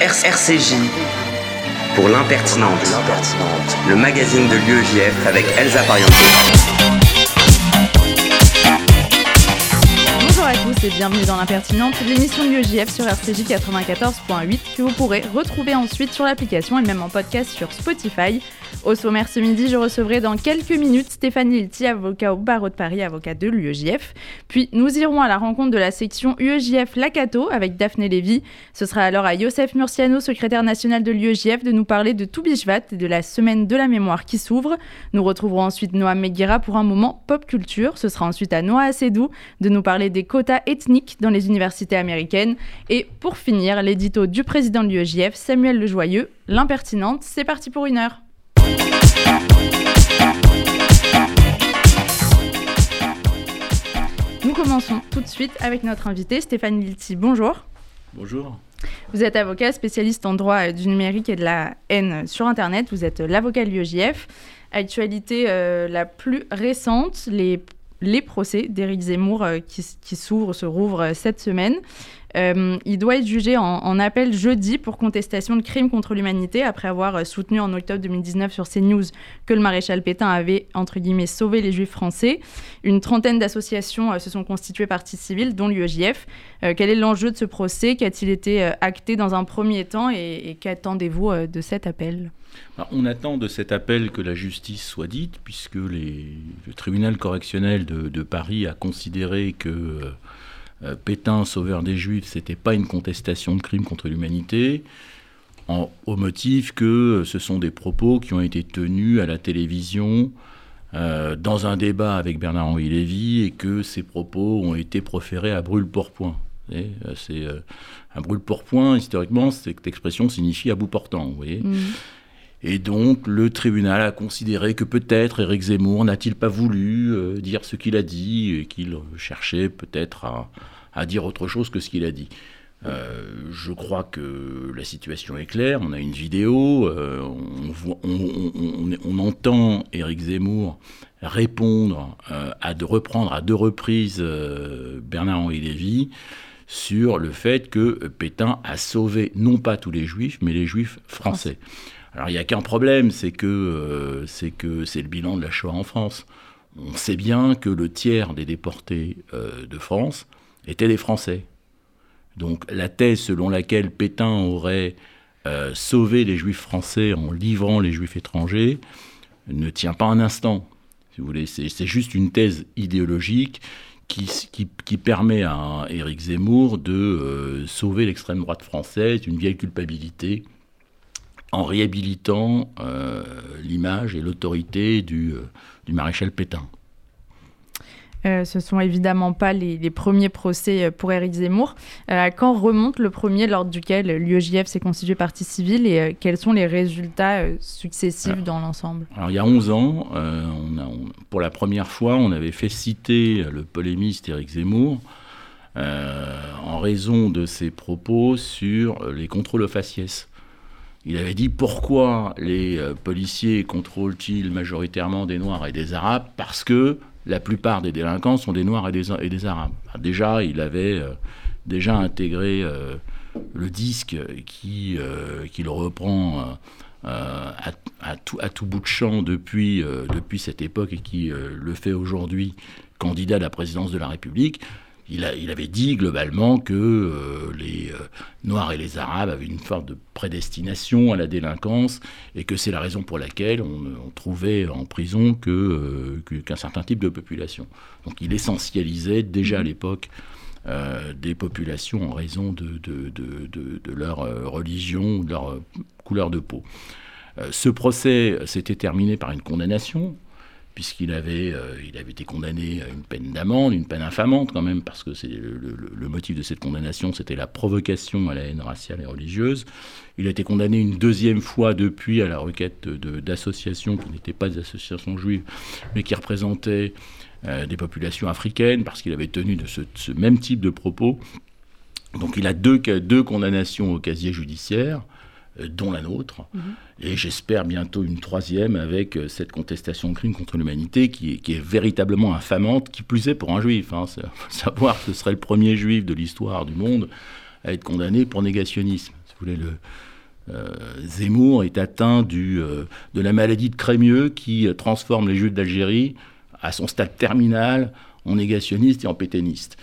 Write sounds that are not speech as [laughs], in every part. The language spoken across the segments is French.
RCJ pour l'impertinente, le magazine de l'UEJF avec Elsa Pariente. Bonjour à tous et bienvenue dans l'impertinente, l'émission de l'UEJF sur RCJ 94.8 que vous pourrez retrouver ensuite sur l'application et même en podcast sur Spotify. Au sommaire ce midi, je recevrai dans quelques minutes Stéphanie Ilti, avocat au barreau de Paris, avocat de l'UEJF. Puis nous irons à la rencontre de la section UEJF Lacato avec Daphné Lévy. Ce sera alors à Youssef Murciano, secrétaire national de l'UEJF, de nous parler de Toubishvat et de la semaine de la mémoire qui s'ouvre. Nous retrouverons ensuite Noah Meguira pour un moment pop culture. Ce sera ensuite à Noah Assedou de nous parler des quotas ethniques dans les universités américaines. Et pour finir, l'édito du président de l'UEJF, Samuel Lejoyeux, l'impertinente. C'est parti pour une heure. Nous commençons tout de suite avec notre invité Stéphane Lilti. Bonjour. Bonjour. Vous êtes avocat spécialiste en droit du numérique et de la haine sur Internet. Vous êtes l'avocat de l'UEJF. Actualité euh, la plus récente, les, les procès d'Éric Zemmour euh, qui, qui s'ouvrent, se rouvrent euh, cette semaine. Euh, il doit être jugé en, appel jeudi pour contestation de crimes contre l'humanité après avoir soutenu en octobre 2019 sur CNews que le maréchal Pétain avait, entre guillemets, sauvé les juifs français. Une trentaine d'associations euh, se sont constituées partie civile, dont l'UEJF. Euh, quel est l'enjeu de ce procès? Qu'a-t-il été euh, acté dans un premier temps? Et, qu'attendez-vous euh, de cet appel? On attend de cet appel que la justice soit dite, puisque le tribunal correctionnel de, Paris a considéré que euh, Pétain, sauveur des Juifs, c'était pas une contestation de crime contre l'humanité, au motif que ce sont des propos qui ont été tenus à la télévision euh, dans un débat avec Bernard-Henri Lévy et que ces propos ont été proférés à brûle-pourpoint. C'est euh, un brûle-pourpoint, historiquement, cette expression signifie à bout portant. Mmh. Et donc le tribunal a considéré que peut-être Éric Zemmour n'a-t-il pas voulu euh, dire ce qu'il a dit et qu'il cherchait peut-être à, dire autre chose que ce qu'il a dit. Euh, je crois que la situation est claire. On a une vidéo, euh, on, entend Éric Zemmour répondre, à de reprendre à deux reprises Bernard-Henri Lévy sur le fait que Pétain a sauvé non pas tous les juifs, mais les juifs français. Alors il n'y a qu'un problème, c'est que euh, c'est que c'est le bilan de la Shoah en France. On sait bien que le tiers des déportés euh, de France étaient des Français. Donc la thèse selon laquelle Pétain aurait euh, sauvé les Juifs français en livrant les Juifs étrangers ne tient pas un instant. Si vous voulez, c'est juste une thèse idéologique qui, qui, permet à Éric Zemmour de sauver l'extrême droite française, une vieille culpabilité en réhabilitant euh, l'image et l'autorité du, euh, du, maréchal Pétain. Euh, ce ne sont évidemment pas les, les, premiers procès pour Éric Zemmour. Euh, quand remonte le premier lors duquel l'UEJF s'est constitué partie civile et quels sont les résultats successifs alors, dans l'ensemble? Alors il y a 11 ans, on a, on, pour la première fois, on avait fait citer le polémiste Éric Zemmour en raison de ses propos sur les contrôles aux faciès. Il avait dit pourquoi les euh, policiers contrôlent-ils majoritairement des Noirs et des Arabes? Parce que la plupart des délinquants sont des Noirs et des, Arabes. Déjà, il avait euh, déjà intégré euh, le disque qui, euh, qui le reprend à, à, tout, à, tout, bout de champ depuis, depuis cette époque et qui le fait aujourd'hui candidat à la présidence de la République il, a, il, avait dit globalement que euh, les euh, Noirs et les Arabes avaient une forme de prédestination à la délinquance et que c'est la raison pour laquelle on, on, trouvait en prison euh, qu'un certain type de population. Donc il essentialisait déjà à l'époque euh, des populations en raison de, de, de, de leur religion, de leur couleur de peau. ce procès s'était terminé par une condamnation puisqu'il avait, euh, avait été condamné à une peine d'amende, une peine infamante quand même, parce que le, motif de cette condamnation, c'était la provocation à la haine raciale et religieuse. Il a été condamné une deuxième fois depuis à la requête d'associations qui n'étaient pas des associations juives, mais qui représentaient euh, des populations africaines, parce qu'il avait tenu ce, même type de propos. Donc il a deux condamnations au casier judiciaire dont la nôtre, mmh. et j'espère bientôt une troisième avec cette contestation de crime contre l'humanité qui est, qui est, véritablement infamante, qui plus est pour un juif. Hein. savoir que ce serait le premier juif de l'histoire du monde à être condamné pour négationnisme. vous voulez, le, Zemmour est atteint du, de la maladie de Crémieux qui transforme les Juifs d'Algérie à son stade terminal en négationniste et en pétainiste.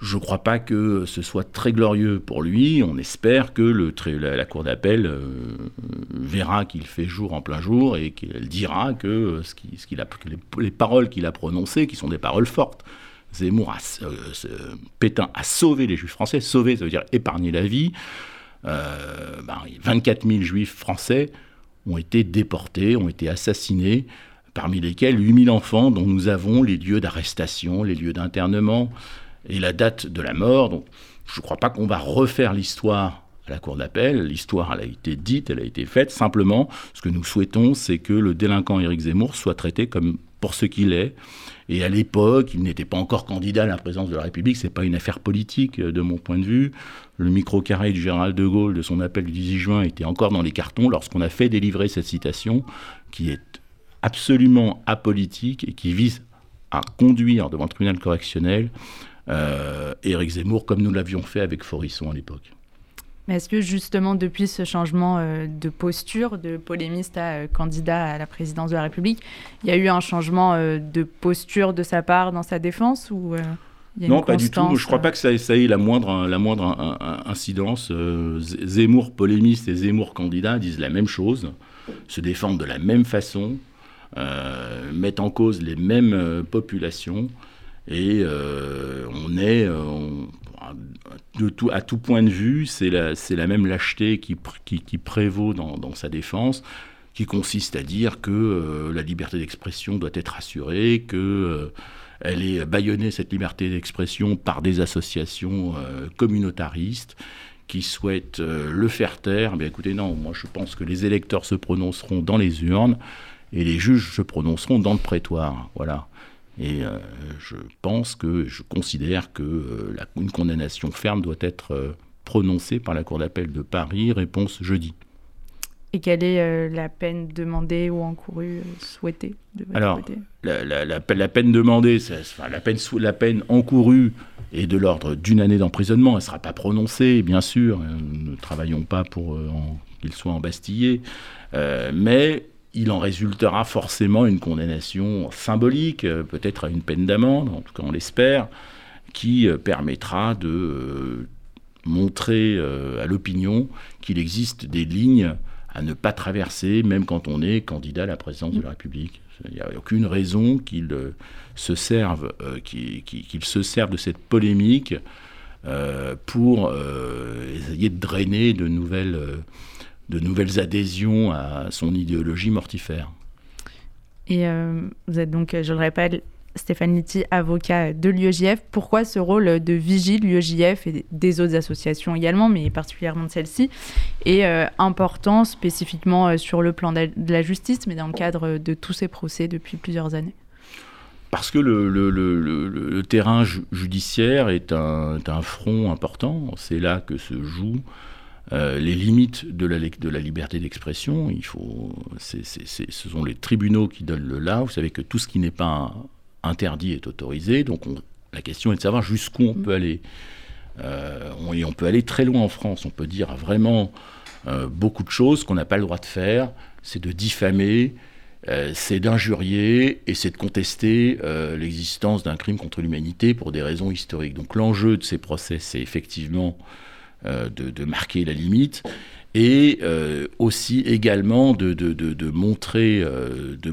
Je ne crois pas que ce soit très glorieux pour lui. On espère que la, Cour d'appel euh, verra qu'il fait jour en plein jour et qu'elle dira que, a, les, paroles qu'il a prononcées, qui sont des paroles fortes, Zemmour a, euh, Pétain a sauvé les juifs français. Sauver, ça veut dire épargner la vie. Euh, 24 ben, 000 juifs français ont été déportés, ont été assassinés, parmi lesquels 8 000 enfants dont nous avons les lieux d'arrestation, les lieux d'internement et la date de la mort. Donc, je ne crois pas qu'on va refaire l'histoire à la cour d'appel. L'histoire, elle a été dite, elle a été faite. Simplement, ce que nous souhaitons, c'est que le délinquant Éric Zemmour soit traité comme pour ce qu'il est. Et à l'époque, il n'était pas encore candidat à la présidence de la République. C'est pas une affaire politique, euh, de mon point de vue. Le micro-carré du général de Gaulle de son appel du 18 juin était encore dans les cartons lorsqu'on a fait délivrer cette citation, qui est absolument apolitique et qui vise à conduire devant le tribunal correctionnel euh, Éric Zemmour, comme nous l'avions fait avec Forisson à l'époque. Mais est-ce que justement depuis ce changement euh, de posture de polémiste à euh, candidat à la présidence de la République, il y a eu un changement de posture de sa part dans sa défense ou non, pas du tout. Je ne crois pas que ça, ait la moindre, la moindre incidence. Zemmour polémiste et Zemmour candidat disent la même chose, se défendent de la même façon, mettent en cause les mêmes populations. Et euh, on est, euh, de tout, à tout point de vue, c'est la, même lâcheté qui, prévaut dans, dans, sa défense, qui consiste à dire que euh, la liberté d'expression doit être assurée, que elle est bâillonnée, cette liberté d'expression, par des associations communautaristes qui souhaitent le faire taire. Mais écoutez, non, moi je pense que les électeurs se prononceront dans les urnes et les juges se prononceront dans le prétoire. Voilà. Et euh, je pense que, je considère que euh, une condamnation ferme doit être euh, prononcée par la Cour d'appel de Paris. Réponse jeudi. Et quelle est la peine demandée ou encourue, souhaitée de Alors, la, la, la, peine demandée, enfin, la, peine, la peine encourue est de l'ordre d'une année d'emprisonnement. Elle ne sera pas prononcée, bien sûr. Nous ne travaillons pas pour qu'il soit embastillé. mais il en résultera forcément une condamnation symbolique, euh, peut-être à une peine d'amende, en tout cas on l'espère, qui euh, permettra de euh, montrer à l'opinion qu'il existe des lignes à ne pas traverser, même quand on est candidat à la présidence de la République. Il n'y a aucune raison qu'il se serve, qu'il se serve de cette polémique pour essayer de drainer de nouvelles de nouvelles adhésions à son idéologie mortifère. Et euh, vous êtes donc, je le répète, Stéphane Litti, avocat de l'UEJF. Pourquoi ce rôle de vigile, l'UEJF et des autres associations également, mais particulièrement de celle-ci, est euh, important spécifiquement euh, sur le plan de la justice, mais dans le cadre de tous ces procès depuis plusieurs années? Parce que le, le, le, le terrain judiciaire est un, est un front important. C'est là que se joue euh, les limites de la, de la liberté d'expression. Il faut, ce sont les tribunaux qui donnent le là. Vous savez que tout ce qui n'est pas interdit est autorisé. Donc la question est de savoir jusqu'où on peut aller. Euh, on, et on peut aller très loin en France. On peut dire vraiment euh, beaucoup de choses qu'on n'a pas le droit de faire. C'est de diffamer, c'est d'injurier et c'est de contester l'existence d'un crime contre l'humanité pour des raisons historiques. Donc l'enjeu de ces procès, c'est effectivement euh, de, marquer la limite et euh, aussi également de, montrer, de,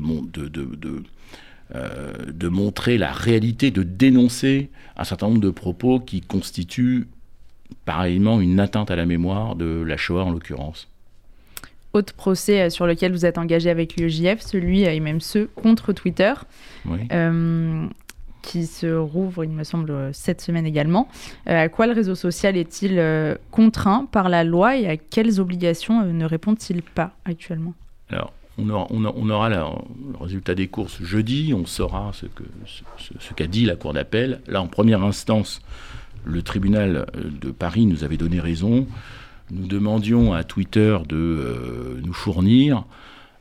de, montrer la réalité, de dénoncer un certain nombre de propos qui constituent pareillement une atteinte à la mémoire de la Shoah en l'occurrence. Autre procès euh, sur lequel vous êtes engagé avec l'UEJF, celui et même ceux contre Twitter. Oui qui se rouvre, il me semble, euh, cette semaine également. Euh, à quoi le réseau social est-il euh, contraint par la loi et à quelles obligations ne répond-il pas actuellement? Alors, on aura, le résultat des courses jeudi, on saura ce qu'a dit la Cour d'appel. Là, en première instance, le tribunal de Paris nous avait donné raison. Nous demandions à Twitter de nous fournir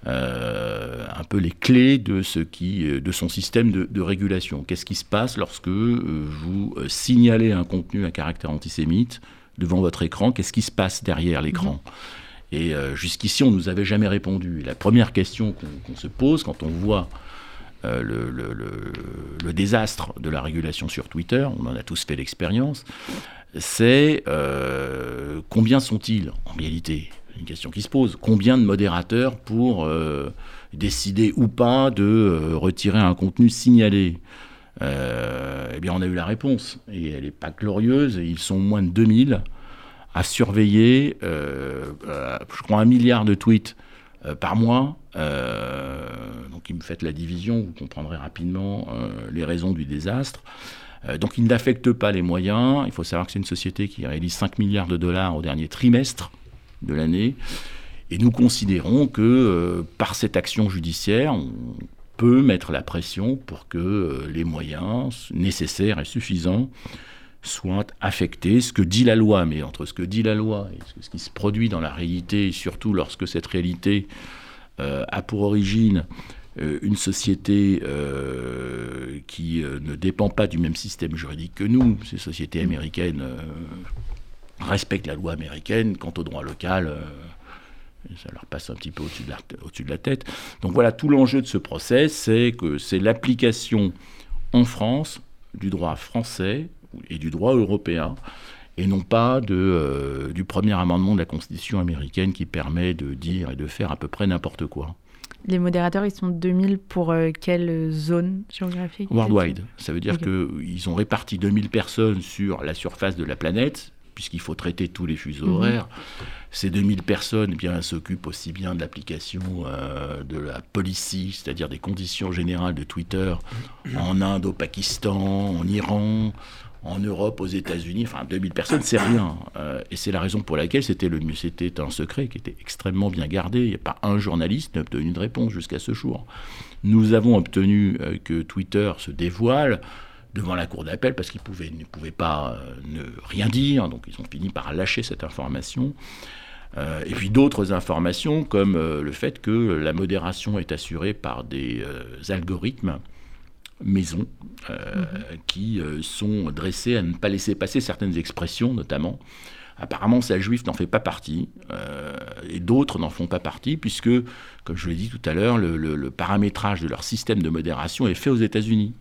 euh, un peu les clés de, ce qui, de son système de, régulation. Qu'est-ce qui se passe lorsque euh, vous euh, signalez un contenu à caractère antisémite devant votre écran, qu'est-ce qui se passe derrière l'écran? Et jusqu'ici, on ne nous avait jamais répondu. la première question qu'on se pose quand on voit le, le, désastre de la régulation sur Twitter, on en a tous fait l'expérience, c'est combien sont-ils en réalité? Une question qui se pose. Combien de modérateurs pour euh, décider ou pas de euh, retirer un contenu signalé? Euh, Eh bien, on a eu la réponse. Et elle n'est pas glorieuse. Ils sont moins de 2000 à surveiller, je crois, un milliard de tweets par mois. donc, ils me fait la division. Vous comprendrez rapidement les raisons du désastre. donc, il n'affecte pas les moyens. Il faut savoir que c'est une société qui réalise 5 milliards de dollars au dernier trimestre de l'année. Et nous considérons que euh, par cette action judiciaire, on peut mettre la pression pour que euh, les moyens nécessaires et suffisants soient affectés. Ce que dit la loi, mais entre ce que dit la loi et ce qui se produit dans la réalité, et surtout lorsque cette réalité euh, a pour origine une société qui ne dépend pas du même système juridique que nous, ces sociétés américaines respectent la loi américaine. Quant au droit local, euh, ça leur passe un petit peu au-dessus de, la, au-dessus de la tête. Donc voilà, tout l'enjeu de ce procès, c'est que c'est l'application en France du droit français et du droit européen, et non pas de, euh, du premier amendement de la Constitution américaine qui permet de dire et de faire à peu près n'importe quoi. Les modérateurs, ils sont 2000 pour euh, quelle zone géographique? Worldwide. Ça veut dire qu'ils ont réparti 2000 personnes sur la surface de la planète, puisqu'il faut traiter tous les fuseaux mhm. horaires. Ces 2000 personnes eh bien, s'occupent aussi bien de l'application euh, de la policy, c'est-à-dire des conditions générales de Twitter en Inde, au Pakistan, en Iran, en Europe, aux États-Unis. Enfin, 2000 personnes, c'est rien. Euh, et c'est la raison pour laquelle c'était, le, c'était un secret qui était extrêmement bien gardé. Il n'y a pas un journaliste qui n'a obtenu de réponse jusqu'à ce jour. Nous avons obtenu euh, que Twitter se dévoile devant la cour d'appel parce qu'ils ne pouvaient pas euh, ne rien dire, donc ils ont fini par lâcher cette information. Euh, et puis d'autres informations comme euh, le fait que la modération est assurée par des algorithmes maison mhm. qui sont dressés à ne pas laisser passer certaines expressions notamment. Apparemment, celle juif n'en fait pas partie, et d'autres n'en font pas partie, puisque, comme je l'ai dit tout à l'heure, le, paramétrage de leur système de modération est fait aux États-Unis.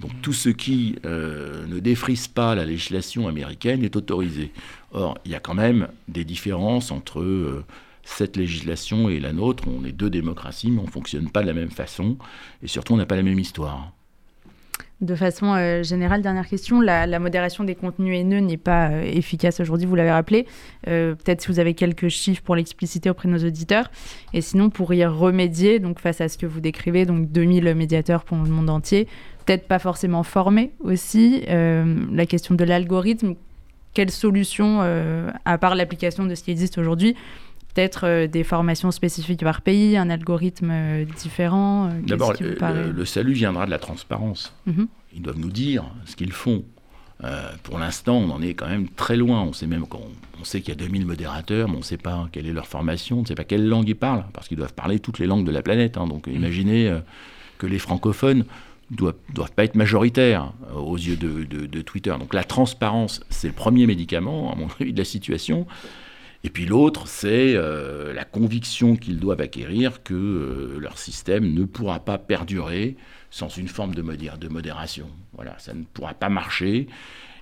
Donc tout ce qui euh, ne défrise pas la législation américaine est autorisé. Or, il y a quand même des différences entre euh, cette législation et la nôtre. On est deux démocraties, mais on ne fonctionne pas de la même façon. Et surtout, on n'a pas la même histoire. De façon euh, générale, dernière question, la, modération des contenus haineux n'est pas efficace aujourd'hui, vous l'avez rappelé. Peut-être si vous avez quelques chiffres pour l'expliciter auprès de nos auditeurs. Et sinon, pour y remédier, donc face à ce que vous décrivez, donc 2000 médiateurs pour le monde entier, peut-être pas forcément formés aussi. Euh, la question de l'algorithme, quelle solution, euh, à part l'application de ce qui existe aujourd'hui, peut-être euh, des formations spécifiques par pays, un algorithme différent D'abord, le, salut viendra de la transparence. Mhm. Ils doivent nous dire ce qu'ils font. pour l'instant, on en est quand même très loin. On sait même qu'on on sait qu'il y a 2000 modérateurs, mais on ne sait pas quelle est leur formation, on ne sait pas quelle langue ils parlent, parce qu'ils doivent parler toutes les langues de la planète. Hein. Donc, imaginez que les francophones doivent, doivent pas être majoritaires euh, aux yeux de, Twitter. Donc la transparence, c'est le premier médicament, à mon [laughs] avis, de la situation. Et puis l'autre, c'est euh, la conviction qu'ils doivent acquérir que euh, leur système ne pourra pas perdurer sans une forme de, de modération. Voilà, ça ne pourra pas marcher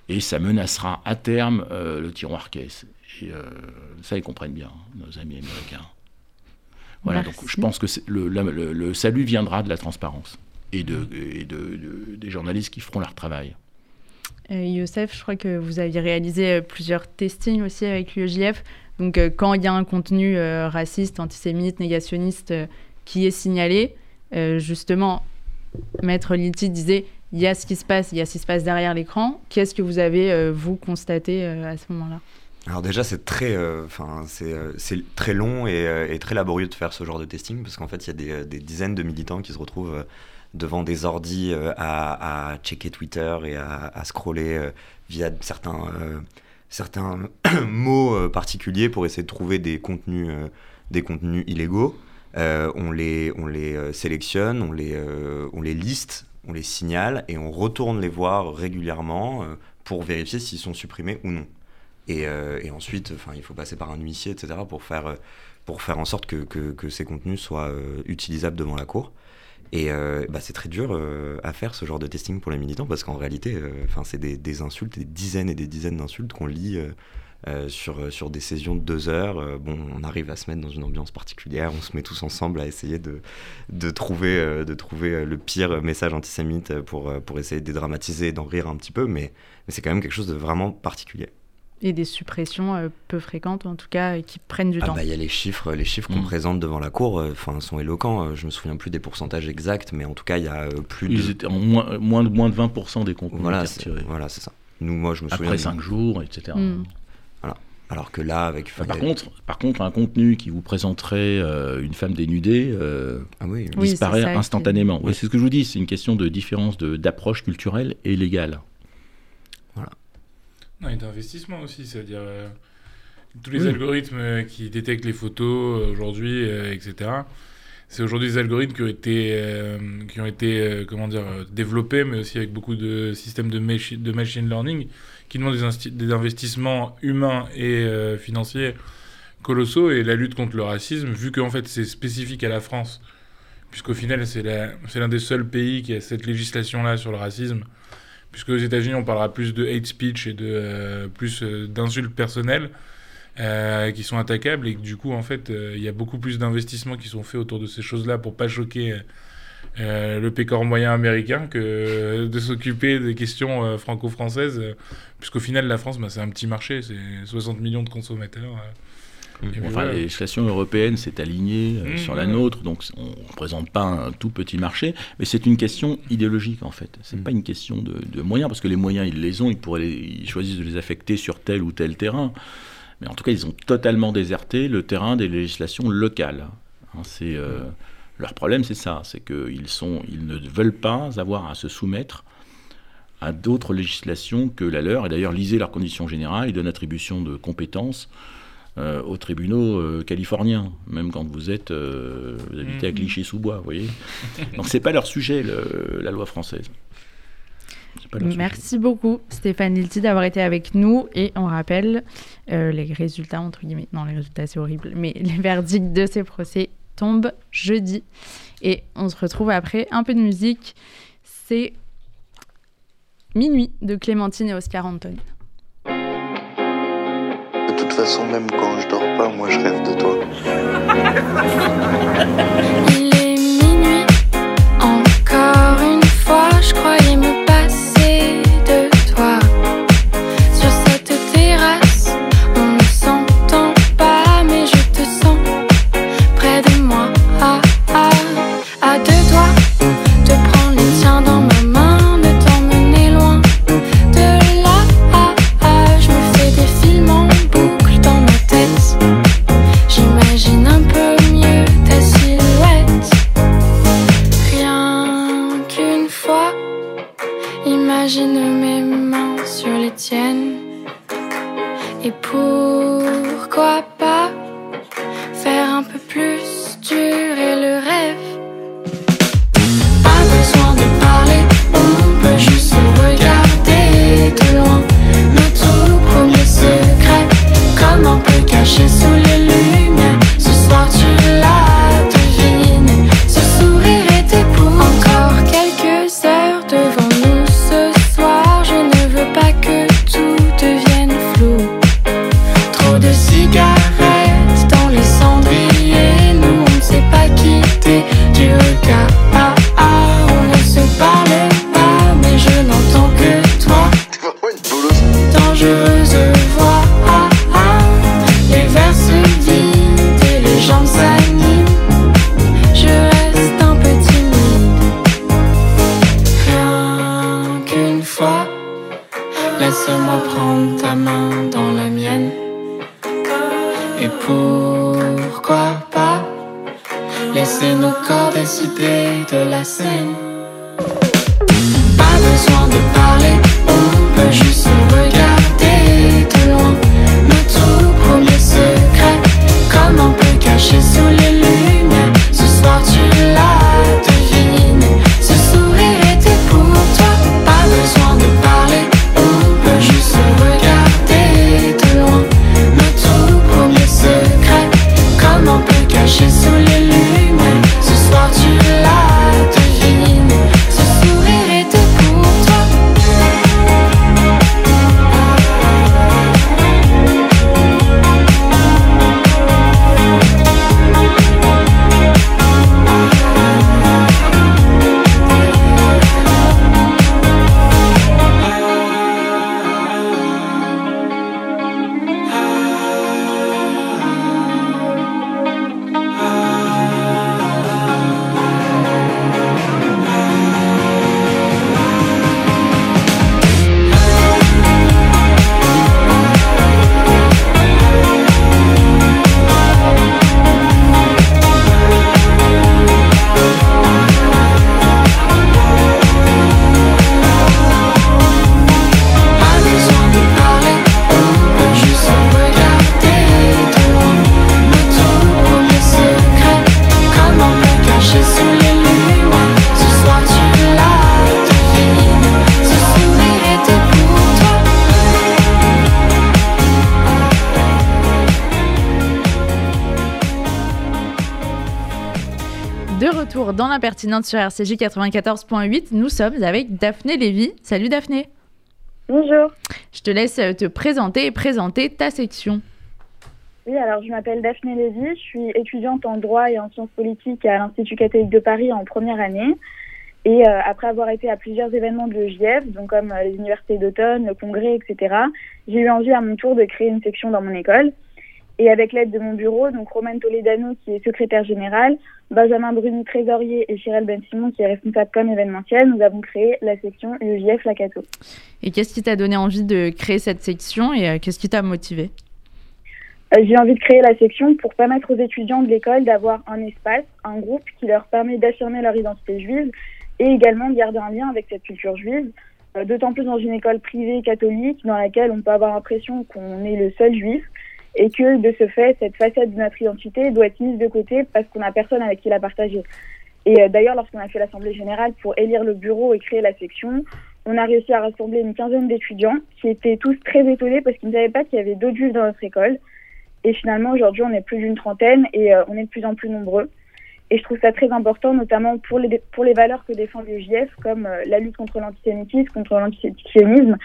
et ça menacera à terme le tiroir caisse. Et ça, ils comprennent bien, nos amis américains. Voilà, donc je pense que le, le salut viendra de la transparence et, de, des journalistes qui feront leur travail. Euh, Youssef, je crois que vous aviez réalisé euh, plusieurs testings aussi avec l'UEJF. Donc, euh, quand il y a un contenu raciste, antisémite, négationniste qui est signalé, justement, Maître Liti disait il y a ce qui se passe, il y a ce qui se passe derrière l'écran. Qu'est-ce que vous avez, vous, constaté à ce moment-là? Alors déjà c'est très, enfin c'est très long et, très laborieux de faire ce genre de testing parce qu'en fait il y a des, des, dizaines de militants qui se retrouvent devant des ordis euh, à, checker Twitter et à, scroller euh, via certains, euh, certains [clears throat] mots particuliers pour essayer de trouver des contenus, des contenus illégaux. on les, on les sélectionne, on les, on les liste, on les signale et on retourne les voir régulièrement pour vérifier s'ils sont supprimés ou non. Et, ensuite, il faut passer par un huissier, etc., pour faire, pour faire en sorte que, que ces contenus soient utilisables devant la cour. Et bah, c'est très dur à faire ce genre de testing pour les militants parce qu'en réalité, enfin c'est des, insultes, des dizaines et des dizaines d'insultes qu'on lit euh, sur, euh, sur des sessions de deux heures. Euh, bon, on arrive à se mettre dans une ambiance particulière, on se met tous ensemble à essayer de, de, trouver, de trouver le pire message antisémite pour, pour essayer de dédramatiser et d'en rire un petit peu, mais c'est quand même quelque chose de vraiment particulier. Et des suppressions peu fréquentes, en tout cas, qui prennent du ah temps. Bah, il y a les chiffres, les chiffres qu'on mm. présente devant la cour, enfin, sont éloquents. Je me souviens plus des pourcentages exacts, mais en tout cas, il y a plus Ils de... étaient en moins, moins, de, moins de 20% des contenus voilà, Voilà, c'est ça. Nous, moi, je me souviens. Après 5 jours, etc. Alors que là, avec. par, contre, par contre, un contenu qui vous présenterait euh, une femme dénudée euh, ah oui, disparaît instantanément. c'est ce que je vous dis, c'est une question de différence d'approche culturelle et légale. Non, et d'investissement aussi, c'est-à-dire euh, tous les algorithmes qui détectent les photos aujourd'hui, etc. C'est aujourd'hui des algorithmes qui ont été, qui ont été comment dire, développés, mais aussi avec beaucoup de systèmes de, de machine learning qui demande des, des investissements humains et euh, financiers colossaux et la lutte contre le racisme, vu qu'en fait c'est spécifique à la France, puisqu'au final c'est l'un des seuls pays qui a cette législation-là sur le racisme, puisque aux États-Unis on parlera plus de hate speech et de euh, plus euh, d'insultes personnelles. qui sont attaquables et que du coup en fait il y a beaucoup plus d'investissements qui sont faits autour de ces choses-là pour pas choquer euh, le pécor moyen américain que [laughs] de s'occuper des questions euh, franco-françaises, euh, puisqu'au final, la France, bah, c'est un petit marché, c'est 60 millions de consommateurs. Mmh. enfin, la législation européenne s'est alignée mmh, sur la nôtre, donc on ne représente pas un tout petit marché, mais c'est une question idéologique en fait. C'est n'est mmh. pas une question de, moyens, parce que les moyens ils les ont, ils pourraient ils choisissent de les affecter sur tel ou tel terrain. Mais en tout cas, ils ont totalement déserté le terrain des législations locales. Hein, c'est leur problème, c'est ça, c'est qu'ils ils ne veulent pas avoir à se soumettre à d'autres législations que la leur. Et d'ailleurs, lisez leurs conditions générales, ils donnent attribution de compétences euh, aux tribunaux euh, californiens, même quand vous êtes euh, vous habitez à mhm. Clichy-sous-Bois, vous voyez. Donc c'est pas leur sujet, la loi française. Merci beaucoup Stéphane Lilti d'avoir été avec nous et on rappelle les résultats entre guillemets, non les résultats c'est horrible, mais les [laughs] verdicts de ces procès tombe jeudi. Et on se retrouve après un peu de musique. C'est Minuit de Clémentine et Oscar Anton. De toute façon, même quand je dors pas, moi je rêve de toi. Il est minuit, encore une fois, je croyais sur RCJ 94.8. Nous sommes avec Daphné Lévy. Salut Daphné. Bonjour. Je te laisse te présenter et présenter ta section. Oui, alors je m'appelle Daphné Lévy, je suis étudiante en droit et en sciences politiques à l'Institut catholique de Paris en première année. Et euh, après avoir été à plusieurs événements de l'EJF, donc comme euh, les universités d'automne, le congrès, etc., j'ai eu envie à mon tour de créer une section dans mon école. Et avec l'aide de mon bureau, donc Romain Toledano qui est secrétaire général, Benjamin Bruni trésorier et Chirel Ben Simon qui est responsable comme événementiel, nous avons créé la section UEJF Lacato. Et qu'est-ce qui t'a donné envie de créer cette section et euh, qu'est-ce qui t'a motivé? Euh, J'ai envie de créer la section pour permettre aux étudiants de l'école d'avoir un espace, un groupe qui leur permet d'affirmer leur identité juive et également de garder un lien avec cette culture juive. Euh, d'autant plus dans une école privée catholique dans laquelle on peut avoir l'impression qu'on est le seul juif et que de ce fait, cette facette de notre identité doit être mise de côté parce qu'on n'a personne avec qui la partager. Et euh, d'ailleurs, lorsqu'on a fait l'Assemblée générale pour élire le bureau et créer la section, on a réussi à rassembler une quinzaine d'étudiants qui étaient tous très étonnés parce qu'ils ne savaient pas qu'il y avait d'autres juifs dans notre école. Et finalement, aujourd'hui, on est plus d'une trentaine et euh, on est de plus en plus nombreux. Et je trouve ça très important, notamment pour les, pour les valeurs que défend le JF, comme euh, la lutte contre l'antisémitisme, contre l'antisémitisme,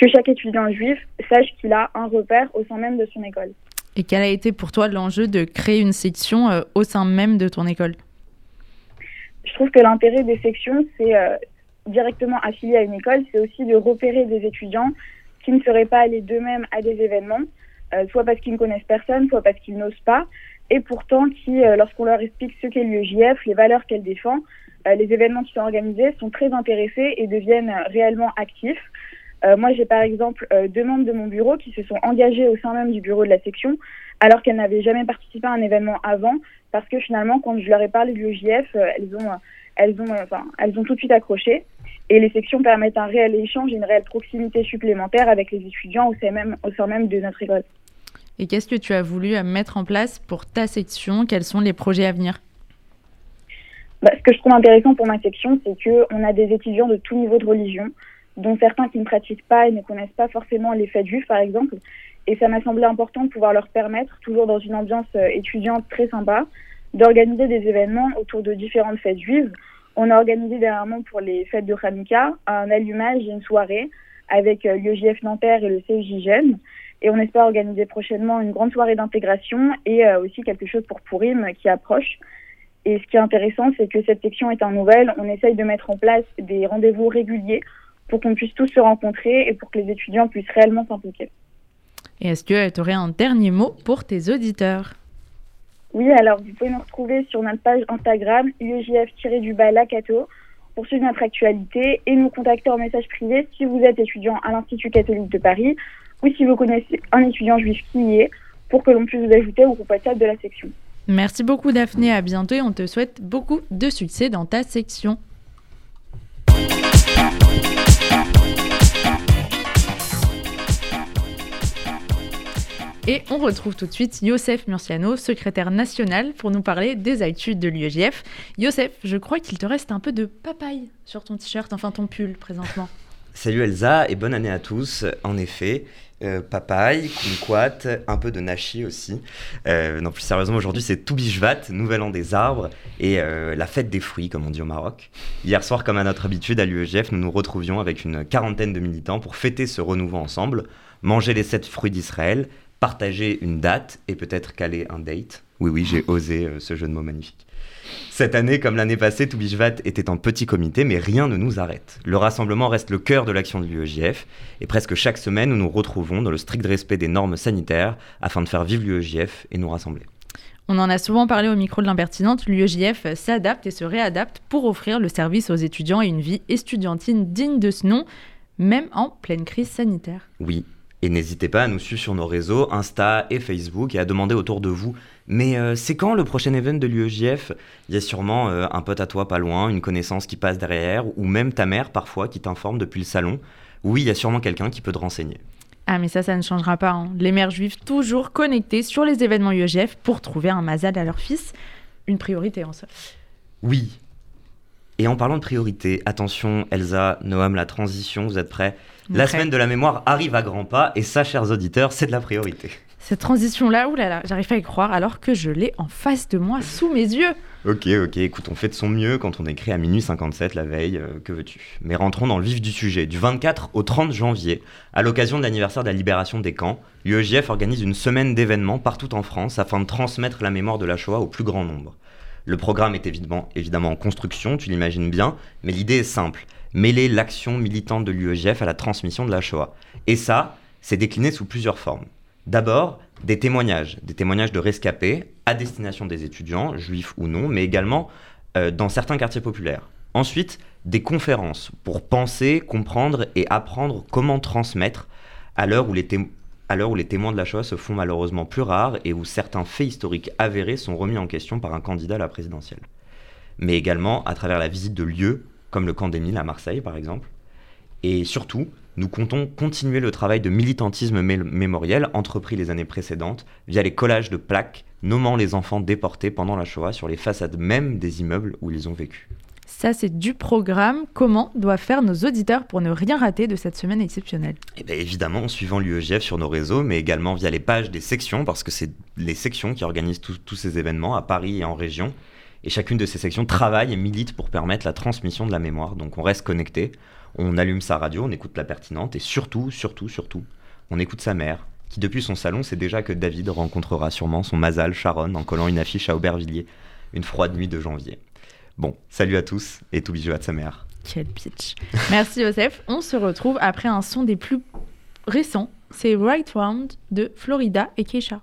que chaque étudiant juif sache qu'il a un repère au sein même de son école. Et quel a été pour toi l'enjeu de créer une section euh, au sein même de ton école? Je trouve que l'intérêt des sections, c'est euh, directement affilié à une école, c'est aussi de repérer des étudiants qui ne seraient pas allés d'eux-mêmes à des événements, euh, soit parce qu'ils ne connaissent personne, soit parce qu'ils n'osent pas, et pourtant qui, lorsqu'on leur explique ce qu'est l'UEJF, les valeurs qu'elle défend, les événements qui sont organisés sont très intéressés et deviennent réellement actifs. Euh, moi, j'ai par exemple euh, deux membres de mon bureau qui se sont engagés au sein même du bureau de la section, alors qu'elles n'avaient jamais participé à un événement avant, parce que finalement, quand je leur ai parlé de l'UEJF, euh, elles ont, elles ont, enfin, elles ont tout de suite accroché. Et les sections permettent un réel échange, une réelle proximité supplémentaire avec les étudiants au sein même, au sein même de notre école. Et qu'est-ce que tu as voulu mettre en place pour ta section? Quels sont les projets à venir? Bah, Ce que je trouve intéressant pour ma section, c'est qu'on a des étudiants de tout niveau de religion, dont certains qui ne pratiquent pas et ne connaissent pas forcément les fêtes juives, par exemple. Et ça m'a semblé important de pouvoir leur permettre, toujours dans une ambiance euh, étudiante très sympa, d'organiser des événements autour de différentes fêtes juives. On a organisé dernièrement pour les fêtes de Hanouka un allumage et une soirée avec euh, l'UEJF Nanterre et le CEJ Jeune. Et on espère organiser prochainement une grande soirée d'intégration et euh, aussi quelque chose pour Pourim qui approche. Et ce qui est intéressant, c'est que cette section est un nouvelle. On essaye de mettre en place des rendez-vous réguliers pour qu'on puisse tous se rencontrer et pour que les étudiants puissent réellement s'impliquer. Et est-ce que tu aurais un dernier mot pour tes auditeurs? Oui, alors vous pouvez nous retrouver sur notre page Instagram UEJF-du-bas Lacato pour suivre notre actualité et nous contacter en message privé si vous êtes étudiant à l'Institut catholique de Paris ou si vous connaissez un étudiant juif qui y est pour que l'on puisse vous ajouter au groupe WhatsApp de la section. Merci beaucoup Daphné, à bientôt et on te souhaite beaucoup de succès dans ta section. Et on retrouve tout de suite Youssef Murciano, secrétaire national, pour nous parler des actus de l'UEJF. Youssef, je crois qu'il te reste un peu de papaye sur ton t-shirt, enfin ton pull présentement. Salut Elsa et bonne année à tous. En effet, euh, papaye, kumquat, un peu de nashi aussi. Euh, non, plus sérieusement, aujourd'hui c'est Toubishvat, nouvel an des arbres et euh, la fête des fruits, comme on dit au Maroc. Hier soir, comme à notre habitude à l'UEGF, nous nous retrouvions avec une quarantaine de militants pour fêter ce renouveau ensemble, manger les sept fruits d'Israël, partager une date et peut-être caler un date. Oui, oui, j'ai osé euh, ce jeu de mots magnifique. Cette année, comme l'année passée, Toubishvat était en petit comité, mais rien ne nous arrête. Le rassemblement reste le cœur de l'action de l'UEJF, et presque chaque semaine, nous nous retrouvons dans le strict respect des normes sanitaires afin de faire vivre l'UEJF et nous rassembler. On en a souvent parlé au micro de l'impertinente, l'UEJF s'adapte et se réadapte pour offrir le service aux étudiants et une vie estudiantine digne de ce nom, même en pleine crise sanitaire. Oui, et n'hésitez pas à nous suivre sur nos réseaux, Insta et Facebook, et à demander autour de vous mais euh, c'est quand le prochain event de l'UEJF Il y a sûrement euh, un pote à toi pas loin, une connaissance qui passe derrière, ou même ta mère parfois qui t'informe depuis le salon. Oui, il y a sûrement quelqu'un qui peut te renseigner. Ah mais ça, ça ne changera pas. hein. Les mères juives toujours connectées sur les événements UEJF pour trouver un mazal à leur fils. Une priorité en soi. Oui. Et en parlant de priorité, attention Elsa, Noam, la transition, vous êtes prêts La semaine de la mémoire arrive à grands pas, et ça, chers auditeurs, c'est de la priorité. Cette transition-là, oulala, j'arrive pas à y croire alors que je l'ai en face de moi, sous mes yeux. Ok, ok, écoute, on fait de son mieux quand on écrit à minuit 57 la veille, euh, que veux-tu Mais rentrons dans le vif du sujet. Du 24 au 30 janvier, à l'occasion de l'anniversaire de la libération des camps, l'UEJF organise une semaine d'événements partout en France afin de transmettre la mémoire de la Shoah au plus grand nombre. Le programme est évidemment, en construction, tu l'imagines bien, mais l'idée est simple mêler l'action militante de l'UEJF à la transmission de la Shoah. Et ça, c'est décliné sous plusieurs formes. D'abord, des témoignages, des témoignages de rescapés à destination des étudiants, juifs ou non, mais également euh, dans certains quartiers populaires. Ensuite, des conférences pour penser, comprendre et apprendre comment transmettre à l'heure où, les où les témoins de la Shoah se font malheureusement plus rares et où certains faits historiques avérés sont remis en question par un candidat à la présidentielle. Mais également à travers la visite de lieux comme le camp d'Émile à Marseille par exemple. Et surtout, nous comptons continuer le travail de militantisme mémoriel entrepris les années précédentes via les collages de plaques nommant les enfants déportés pendant la Shoah sur les façades même des immeubles où ils ont vécu. Ça, c'est du programme. Comment doivent faire nos auditeurs pour ne rien rater de cette semaine exceptionnelle Eh bien, évidemment, en suivant l'UEGF sur nos réseaux, mais également via les pages des sections, parce que c'est les sections qui organisent tous ces événements à Paris et en région. Et chacune de ces sections travaille et milite pour permettre la transmission de la mémoire. Donc on reste connecté, on allume sa radio, on écoute la pertinente et surtout, surtout, surtout, on écoute sa mère, qui depuis son salon sait déjà que David rencontrera sûrement son Mazal Sharon en collant une affiche à Aubervilliers, une froide nuit de janvier. Bon, salut à tous et tout bisous à sa mère. Quel pitch. Merci Joseph. On se retrouve après un son des plus récents. C'est Right Round de Florida et Keisha.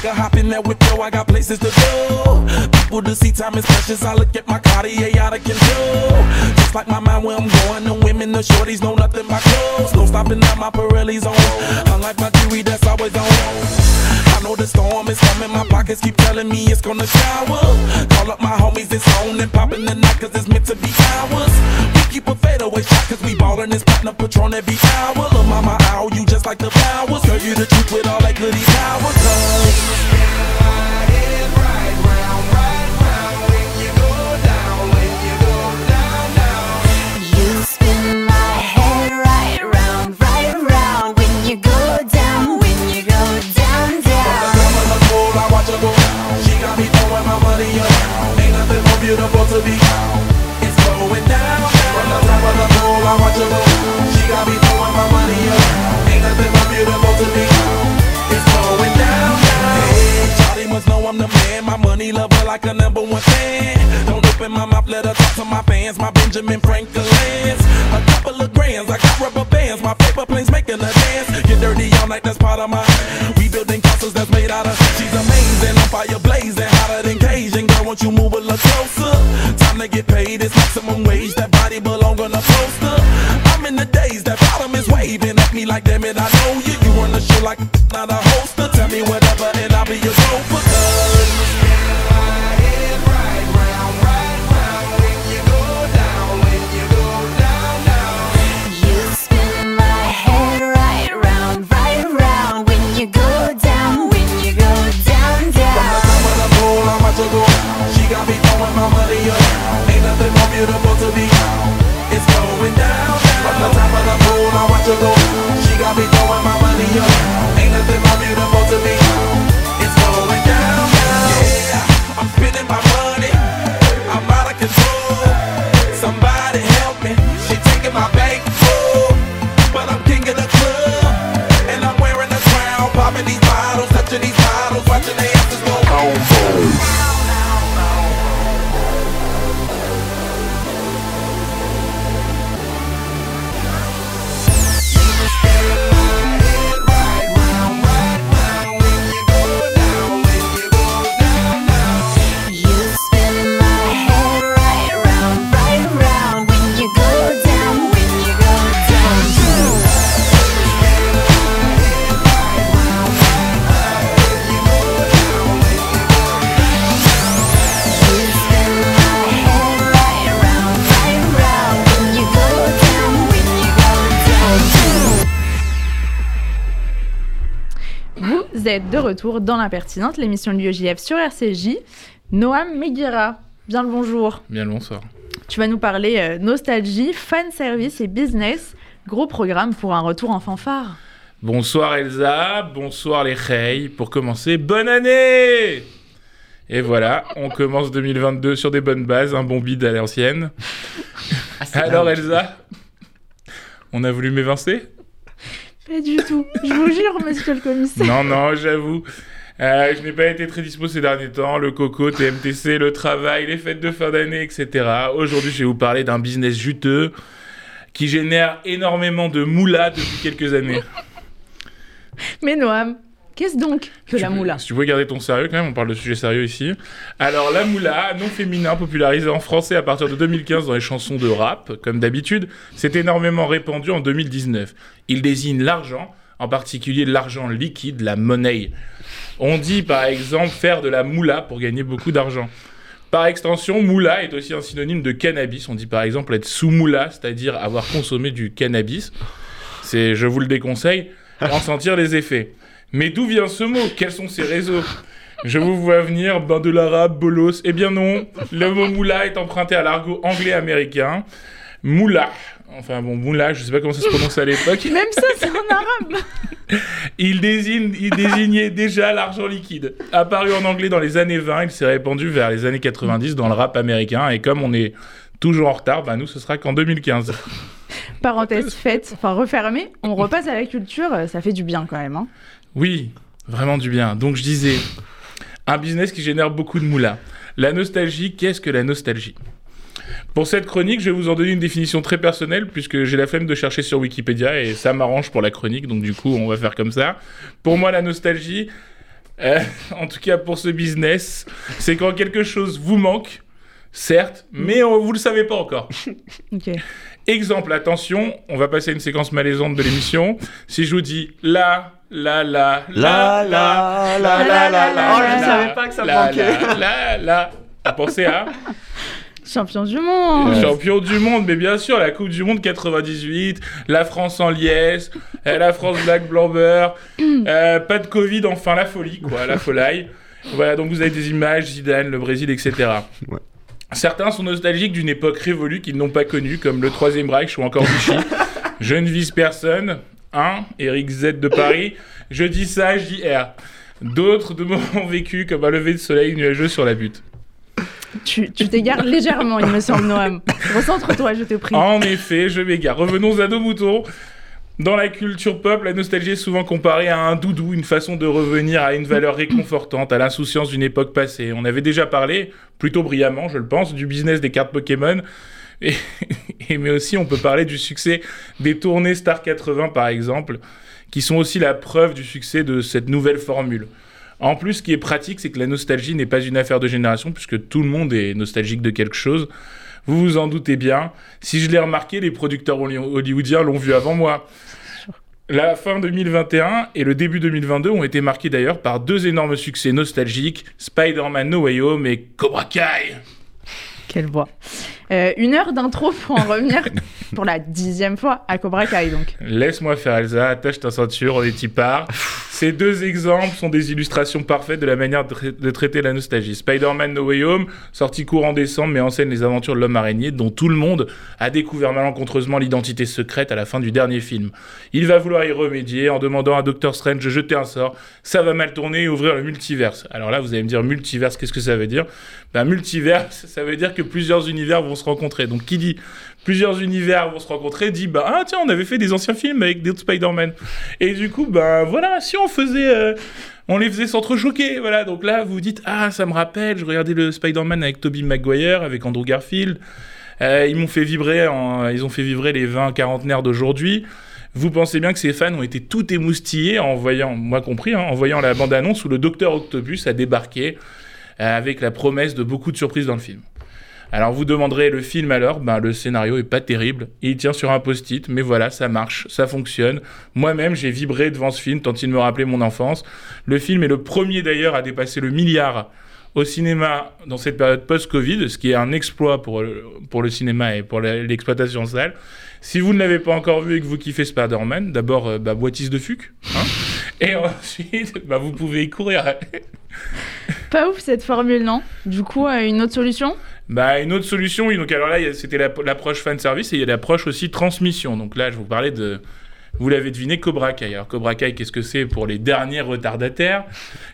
Swagger, hop in that whip, yo, I got places to go. People to see, time is precious. I look at my Cartier out of control. Just like my mind where I'm going, the women, the shorties know nothing but clothes. No stopping at my Pirelli's on. Unlike my jewelry that's always on. I know the storm is coming, my pockets keep telling me it's gonna shower. Call up my homies, it's on and popping the night, cause it's meant to be ours. We keep a fadeaway shot, cause we ballin' this platinum patron every hour. Look, mama, ow, you just like the powers. Girl, you the truth with all that goody power, cause. Beautiful to be. It's going down. From the top of the like a number one fan. Don't open my mouth, let her talk to my fans. My Benjamin Franklin's. A couple of grands, I got rubber bands. My paper planes making a dance. Get dirty all night, that's part of my. We building castles that's made out of. She's amazing, on fire blazing, hotter than Cajun. Girl, won't you move a little closer? Time to get paid, it's maximum wage. That body belong on a poster. I'm in the days, that bottom is waving at me like, damn it, I know you. You run the show like not a hoster. Tell me whatever, and I'll be your retour dans l'impertinente, l'émission de l'UEJF sur RCJ. Noam Meguira, bien le bonjour. Bien le bonsoir. Tu vas nous parler euh, nostalgie, fan service et business. Gros programme pour un retour en fanfare. Bonsoir Elsa, bonsoir les Rey. Pour commencer, bonne année Et voilà, on commence 2022 sur des bonnes bases, un bon bide à l'ancienne. Alors Elsa, on a voulu m'évincer? Pas du tout. Je vous jure, monsieur le commissaire. Non, non, j'avoue. Euh, je n'ai pas été très dispo ces derniers temps. Le coco, TMTC, le travail, les fêtes de fin d'année, etc. Aujourd'hui, je vais vous parler d'un business juteux qui génère énormément de moula depuis quelques années. Mais Noam, qu'est-ce donc que Tu la moula Si tu veux garder ton sérieux quand même, on parle de sujet sérieux ici. Alors la moula, nom féminin popularisé en français à partir de 2015 dans les chansons de rap, comme d'habitude, s'est énormément répandu en 2019. Il désigne l'argent, en particulier l'argent liquide, la monnaie. On dit par exemple faire de la moula pour gagner beaucoup d'argent. Par extension, moula est aussi un synonyme de cannabis. On dit par exemple être sous moula, c'est-à-dire avoir consommé du cannabis. C'est, je vous le déconseille, en sentir les effets. Mais d'où vient ce mot? Quels sont ses réseaux? Je vous vois venir, bain de l'arabe, bolos. Eh bien non, le mot moula est emprunté à l'argot anglais-américain. Moula. Enfin bon, moula, je sais pas comment ça se prononce à l'époque. [laughs] Même ça, c'est en arabe. Il, désigne, il désignait déjà l'argent liquide. Apparu en anglais dans les années 20, il s'est répandu vers les années 90 dans le rap américain. Et comme on est toujours en retard, bah nous, ce sera qu'en 2015. Parenthèse faite, enfin refermée, on repasse à la culture, ça fait du bien quand même. hein. Oui, vraiment du bien. Donc je disais, un business qui génère beaucoup de moula. La nostalgie, qu'est-ce que la nostalgie? Pour cette chronique, je vais vous en donner une définition très personnelle puisque j'ai la flemme de chercher sur Wikipédia et ça m'arrange pour la chronique, donc du coup on va faire comme ça. Pour moi, la nostalgie, euh, [laughs] en tout cas pour ce business, c'est quand quelque chose vous manque, certes, mais on- vous le savez pas encore. [laughs] Exemple, attention, on va passer à une séquence malaisante de l'émission. Si je vous dis la, la la la la la la la la. Oh, je savais pas que ça manquait. La la. Vous pensez à Champion du monde ouais. Champion du monde, mais bien sûr, la Coupe du Monde 98, la France en liesse, la France black blanc euh, pas de Covid, enfin la folie, quoi, la folie. Voilà, donc vous avez des images, Zidane, le Brésil, etc. Ouais. Certains sont nostalgiques d'une époque révolue qu'ils n'ont pas connue, comme le Troisième Reich ou encore Vichy. Je ne vise personne, un, Eric Z de Paris. Je dis ça, je dis R. D'autres de moments [laughs] vécus comme un lever de soleil nuageux sur la butte. Tu tu t'égares légèrement, il me semble, Noam. Recentre-toi, je te prie. En effet, je m'égare. Revenons à nos moutons. Dans la culture pop, la nostalgie est souvent comparée à un doudou, une façon de revenir à une valeur réconfortante, à l'insouciance d'une époque passée. On avait déjà parlé, plutôt brillamment, je le pense, du business des cartes Pokémon. Et, mais aussi, on peut parler du succès des tournées Star 80, par exemple, qui sont aussi la preuve du succès de cette nouvelle formule. En plus, ce qui est pratique, c'est que la nostalgie n'est pas une affaire de génération, puisque tout le monde est nostalgique de quelque chose. Vous vous en doutez bien. Si je l'ai remarqué, les producteurs holly- hollywoodiens l'ont vu avant moi. La fin 2021 et le début 2022 ont été marqués d'ailleurs par deux énormes succès nostalgiques, Spider-Man No Way Home et Cobra Kai. Quelle voix. Euh, une heure d'intro pour en revenir [laughs] pour la dixième fois à Cobra Kai, donc. Laisse-moi faire Elsa, attache ta ceinture, on est y part. Ces deux exemples sont des illustrations parfaites de la manière de, tra- de traiter la nostalgie. Spider-Man No Way Home, sorti courant décembre, met en scène les aventures de l'homme araignée, dont tout le monde a découvert malencontreusement l'identité secrète à la fin du dernier film. Il va vouloir y remédier en demandant à Doctor Strange de jeter un sort. Ça va mal tourner et ouvrir le multiverse. Alors là, vous allez me dire multiverse, qu'est-ce que ça veut dire? Ben, multiverse, [laughs] ça veut dire que plusieurs univers vont rencontrer. Donc qui dit plusieurs univers vont se rencontrer dit bah ah tiens on avait fait des anciens films avec d'autres Spider-Man et du coup ben voilà si on faisait euh, on les faisait s'entrechoquer voilà donc là vous dites ah ça me rappelle je regardais le Spider-Man avec Tobey Maguire avec Andrew Garfield Euh, ils m'ont fait vibrer ils ont fait vibrer les 20 quarantenaires d'aujourd'hui vous pensez bien que ces fans ont été tout émoustillés en voyant, moi compris, hein, en voyant la bande-annonce où le Docteur Octopus a débarqué euh, avec la promesse de beaucoup de surprises dans le film. Alors vous demanderez le film alors, ben le scénario est pas terrible, il tient sur un post-it, mais voilà, ça marche, ça fonctionne. Moi-même, j'ai vibré devant ce film tant il me rappelait mon enfance. Le film est le premier d'ailleurs à dépasser le milliard au cinéma dans cette période post-Covid, ce qui est un exploit pour, le- pour le cinéma et pour l'exploitation salle. Si vous ne l'avez pas encore vu et que vous kiffez Spider-Man, d'abord, euh, bah, boitise de fuc. hein. Et ensuite, bah, vous pouvez y courir. Pas ouf cette formule, non? Du coup, euh, une autre solution? Bah, une autre solution, oui, donc alors là, c'était la- l'approche fan service et il y a l'approche aussi transmission. Donc là, je vous parlais de. Vous l'avez deviné, Cobra Kai. Alors, Cobra Kai, qu'est-ce que c'est pour les derniers retardataires?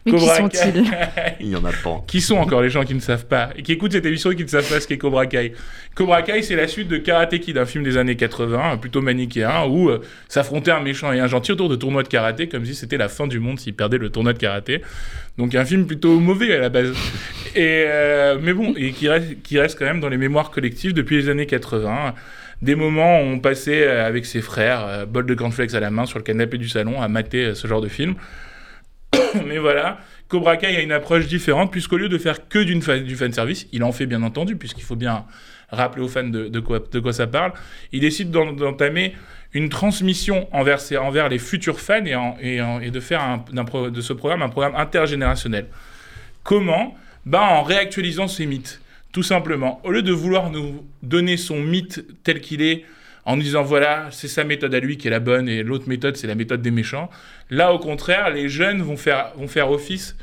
Mais qui Cobra sont-ils? Kai- Il y en a pas. Qui sont encore les gens qui ne savent pas et qui écoutent cette émission et qui ne savent pas ce qu'est Cobra Kai? Cobra Kai, c'est la suite de Karate Kid, un film des années 80, euh, plutôt manichéen, où euh, s'affrontaient un méchant et un gentil autour de tournois de karaté, comme si c'était la fin du monde s'ils perdaient le tournoi de karaté. Donc un film plutôt mauvais à la base. Et, euh, mais bon, et qui reste, qui reste quand même dans les mémoires collectives depuis les années 80. Des moments où on passait euh, avec ses frères, euh, bol de cornflakes à la main sur le canapé du salon, à mater ce genre de film. [coughs] Mais voilà, Cobra Kai a une approche différente, puisqu'au lieu de faire que d'une du fanservice, il en fait bien entendu, puisqu'il faut bien rappeler aux fans de, quoi, de quoi ça parle, il décide d'en- d'entamer une transmission envers, envers les futurs fans et, de faire de ce programme un programme intergénérationnel. Comment? Bah, En réactualisant ses mythes, tout simplement. Au lieu de vouloir nous donner son mythe tel qu'il est, en disant voilà, c'est sa méthode à lui qui est la bonne et l'autre méthode, c'est la méthode des méchants, là, au contraire, les jeunes vont faire, vont faire office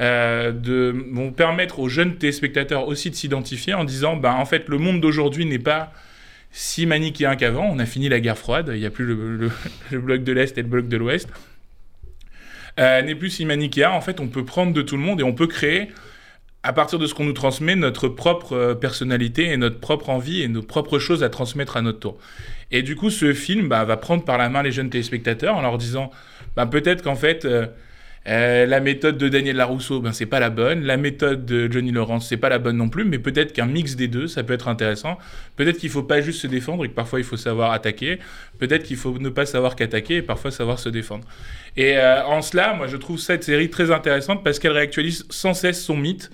euh, de, vont permettre aux jeunes téléspectateurs aussi de s'identifier en disant bah, en fait, le monde d'aujourd'hui n'est pas si manichéen qu'avant. On a fini la guerre froide, il n'y a plus [laughs] le bloc de l'Est et le bloc de l'Ouest. Euh, n'est plus si manichéen. En fait, on peut prendre de tout le monde et on peut créer, à partir de ce qu'on nous transmet, notre propre euh, personnalité et notre propre envie et nos propres choses à transmettre à notre tour. Et du coup, ce film bah, va prendre par la main les jeunes téléspectateurs en leur disant bah, peut-être qu'en fait. euh, euh, la méthode de Daniel Larousseau, ben c'est pas la bonne. La méthode de Johnny Lawrence, c'est pas la bonne non plus. Mais peut-être qu'un mix des deux, ça peut être intéressant. Peut-être qu'il faut pas juste se défendre et que parfois il faut savoir attaquer. Peut-être qu'il faut ne pas savoir qu'attaquer et parfois savoir se défendre. Et euh, en cela, moi, je trouve cette série très intéressante parce qu'elle réactualise sans cesse son mythe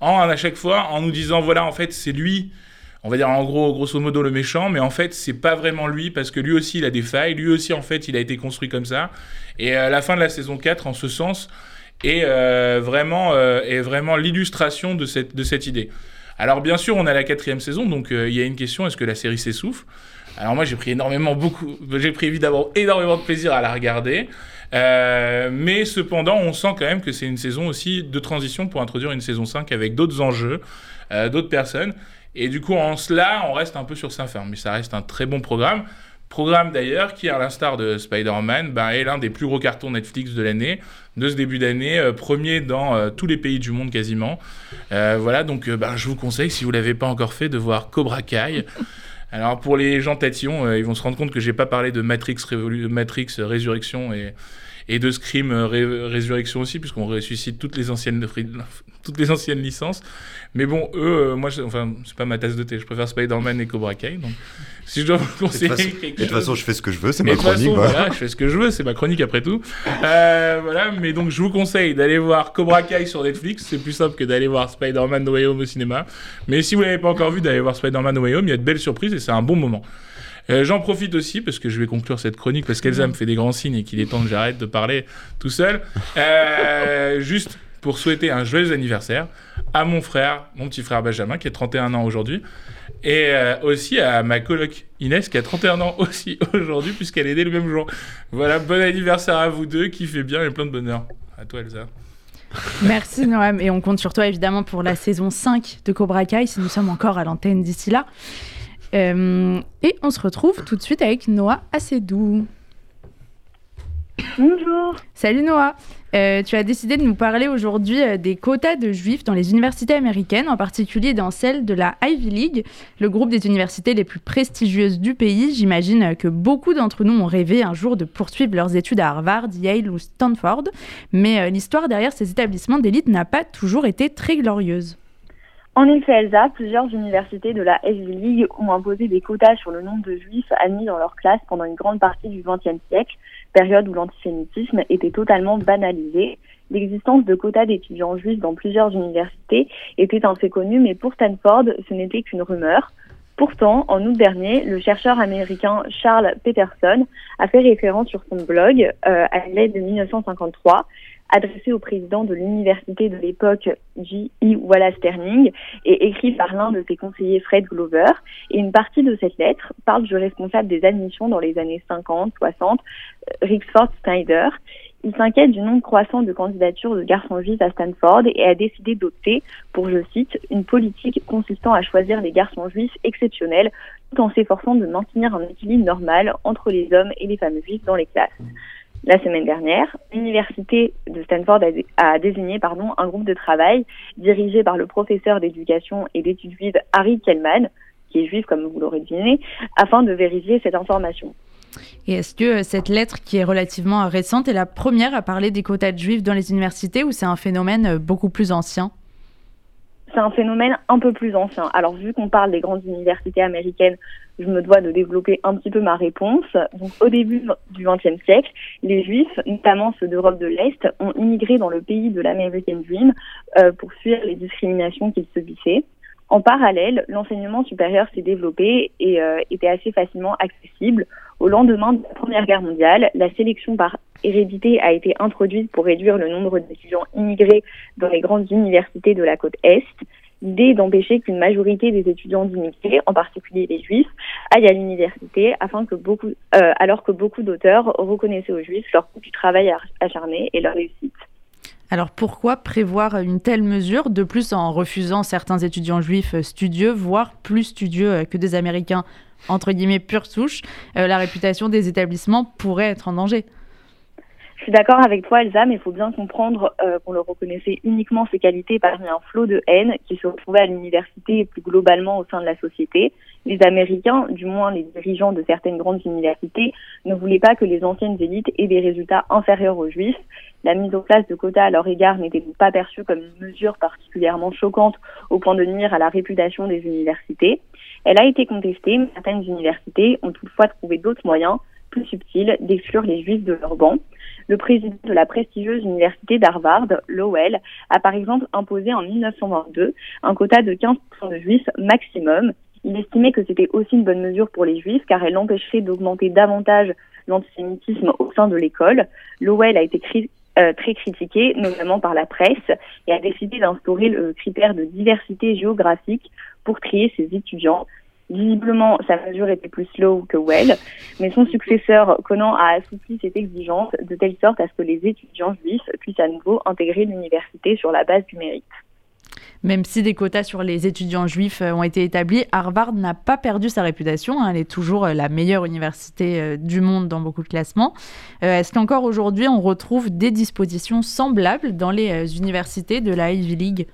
en à chaque fois en nous disant voilà, en fait, c'est lui. On va dire en gros, grosso modo, le méchant, mais en fait, c'est pas vraiment lui parce que lui aussi, il a des failles. Lui aussi, en fait, il a été construit comme ça. Et à la fin de la saison 4, en ce sens, est euh, vraiment, euh, est vraiment l'illustration de cette, de idée. Alors, bien sûr, on a la quatrième saison, donc euh, il y a une question est-ce que la série s'essouffle? Alors, moi, j'ai pris énormément, beaucoup, j'ai pris évidemment énormément de plaisir à la regarder. Euh, mais cependant, on sent quand même que c'est une saison aussi de transition pour introduire une saison 5 avec d'autres enjeux, euh, d'autres personnes. Et du coup, en cela, on reste un peu sur sa ferme. Mais ça reste un très bon programme. Programme d'ailleurs qui, à l'instar de Spider-Man, ben, est l'un des plus gros cartons Netflix de l'année, de ce début d'année, euh, premier dans euh, tous les pays du monde quasiment. Euh, voilà, donc ben, je vous conseille, si vous ne l'avez pas encore fait, de voir Cobra Kai. [laughs] Alors pour les gens tatillons, ils vont se rendre compte que j'ai pas parlé de Matrix, Révolu- Matrix Résurrection et, et de Scream Ré- Résurrection aussi, puisqu'on ressuscite toutes les anciennes, toutes les anciennes licences. Mais bon, eux, euh, moi, je- enfin, c'est pas ma tasse de thé. Je préfère Spider-Man et Cobra Kai. Donc, [laughs] si je dois vous conseiller de toute façon, je fais ce que je veux, c'est ma chronique. façon, voilà. voilà, je fais ce que je veux, c'est ma chronique après tout. Euh, voilà, mais donc je vous conseille d'aller voir Cobra Kai sur Netflix, c'est plus simple que d'aller voir Spider-Man No Way Home au cinéma. Mais si vous l'avez pas encore vu, d'aller voir Spider-Man No Way Home, il y a de belles surprises et c'est un bon moment. Euh, J'en profite aussi parce que je vais conclure cette chronique parce qu'Elsa me fait des grands signes et qu'il est temps que j'arrête de parler tout seul. Euh, [laughs] juste pour souhaiter un joyeux anniversaire à mon frère, mon petit frère Benjamin qui a 31 ans aujourd'hui et euh, aussi à ma coloc Inès qui a 31 ans aussi [laughs] aujourd'hui puisqu'elle est née le même jour. Voilà, bon anniversaire à vous deux, qui fait bien et plein de bonheur. À toi Elsa. Merci Noam, et on compte sur toi évidemment pour la saison 5 de Cobra Kai, si nous sommes encore à l'antenne d'ici là. Euh, et on se retrouve tout de suite avec Noah Assedou. Bonjour. Salut Noah, Euh, tu as décidé de nous parler aujourd'hui euh, des quotas de juifs dans les universités américaines, en particulier dans celle de la Ivy League, le groupe des universités les plus prestigieuses du pays. J'imagine euh, que beaucoup d'entre nous ont rêvé un jour de poursuivre leurs études à Harvard, Yale ou Stanford, mais euh, l'histoire derrière ces établissements d'élite n'a pas toujours été très glorieuse. En effet, Elsa, plusieurs universités de la Ivy League ont imposé des quotas sur le nombre de juifs admis dans leur classe pendant une grande partie du XXe siècle, période où l'antisémitisme était totalement banalisé. L'existence de quotas d'étudiants juifs dans plusieurs universités était un fait connu, mais pour Stanford, ce n'était qu'une rumeur. Pourtant, en août dernier, le chercheur américain Charles Peterson a fait référence sur son blog euh, à l'aide de 1953 adressé au président de l'université de l'époque, J.E. Wallace Sterling, et écrit par l'un de ses conseillers Fred Glover. Et une partie de cette lettre parle du responsable des admissions dans les années 50, 60, Rixford Snyder. Il s'inquiète du nombre croissant de candidatures de garçons juifs à Stanford et a décidé d'opter pour, je cite, une politique consistant à choisir les garçons juifs exceptionnels tout en s'efforçant de maintenir un équilibre normal entre les hommes et les femmes juives dans les classes. La semaine dernière, l'université de Stanford a, dé- a désigné pardon, un groupe de travail dirigé par le professeur d'éducation et d'études juives Harry Kellman, qui est juif comme vous l'aurez deviné, afin de vérifier cette information. Et est-ce que euh, cette lettre, qui est relativement récente, est la première à parler des quotas de juifs dans les universités ou c'est un phénomène euh, beaucoup plus ancien? C'est un phénomène un peu plus ancien. Alors, vu qu'on parle des grandes universités américaines, je me dois de développer un petit peu ma réponse. Donc, au début du XXe siècle, les Juifs, notamment ceux d'Europe de l'Est, ont immigré dans le pays de l'American Dream euh, pour fuir les discriminations qu'ils subissaient. En parallèle, l'enseignement supérieur s'est développé et euh, était assez facilement accessible. Au lendemain de la Première Guerre mondiale, la sélection par hérédité a été introduite pour réduire le nombre d'étudiants immigrés dans les grandes universités de la côte Est. L'idée est d'empêcher qu'une majorité des étudiants d'immigrés, en particulier les juifs, aillent à l'université afin que beaucoup, euh, alors que beaucoup d'auteurs reconnaissaient aux juifs leur coût du travail acharné et leur réussite. Alors pourquoi prévoir une telle mesure, de plus en refusant certains étudiants juifs studieux, voire plus studieux que des Américains, entre guillemets, pure souche, euh, la réputation des établissements pourrait être en danger je suis d'accord avec toi, Elsa, mais il faut bien comprendre euh, qu'on le reconnaissait uniquement ses qualités parmi un flot de haine qui se retrouvait à l'université et plus globalement au sein de la société. Les Américains, du moins les dirigeants de certaines grandes universités, ne voulaient pas que les anciennes élites aient des résultats inférieurs aux Juifs. La mise en place de quotas à leur égard n'était donc pas perçue comme une mesure particulièrement choquante au point de nuire à la réputation des universités. Elle a été contestée, mais certaines universités ont toutefois trouvé d'autres moyens plus subtils d'exclure les Juifs de leur banc. Le président de la prestigieuse université d'Harvard, Lowell, a par exemple imposé en 1922 un quota de 15% de juifs maximum. Il estimait que c'était aussi une bonne mesure pour les juifs car elle empêcherait d'augmenter davantage l'antisémitisme au sein de l'école. Lowell a été euh, très critiqué, notamment par la presse, et a décidé d'instaurer le critère de diversité géographique pour trier ses étudiants. Visiblement, sa mesure était plus slow que well, mais son successeur, Conan, a assoupli cette exigence de telle sorte à ce que les étudiants juifs puissent à nouveau intégrer l'université sur la base du mérite. Même si des quotas sur les étudiants juifs ont été établis, Harvard n'a pas perdu sa réputation. Hein. Elle est toujours la meilleure université du monde dans beaucoup de classements. Euh, Est-ce qu'encore aujourd'hui, on retrouve des dispositions semblables dans les universités de la Ivy League?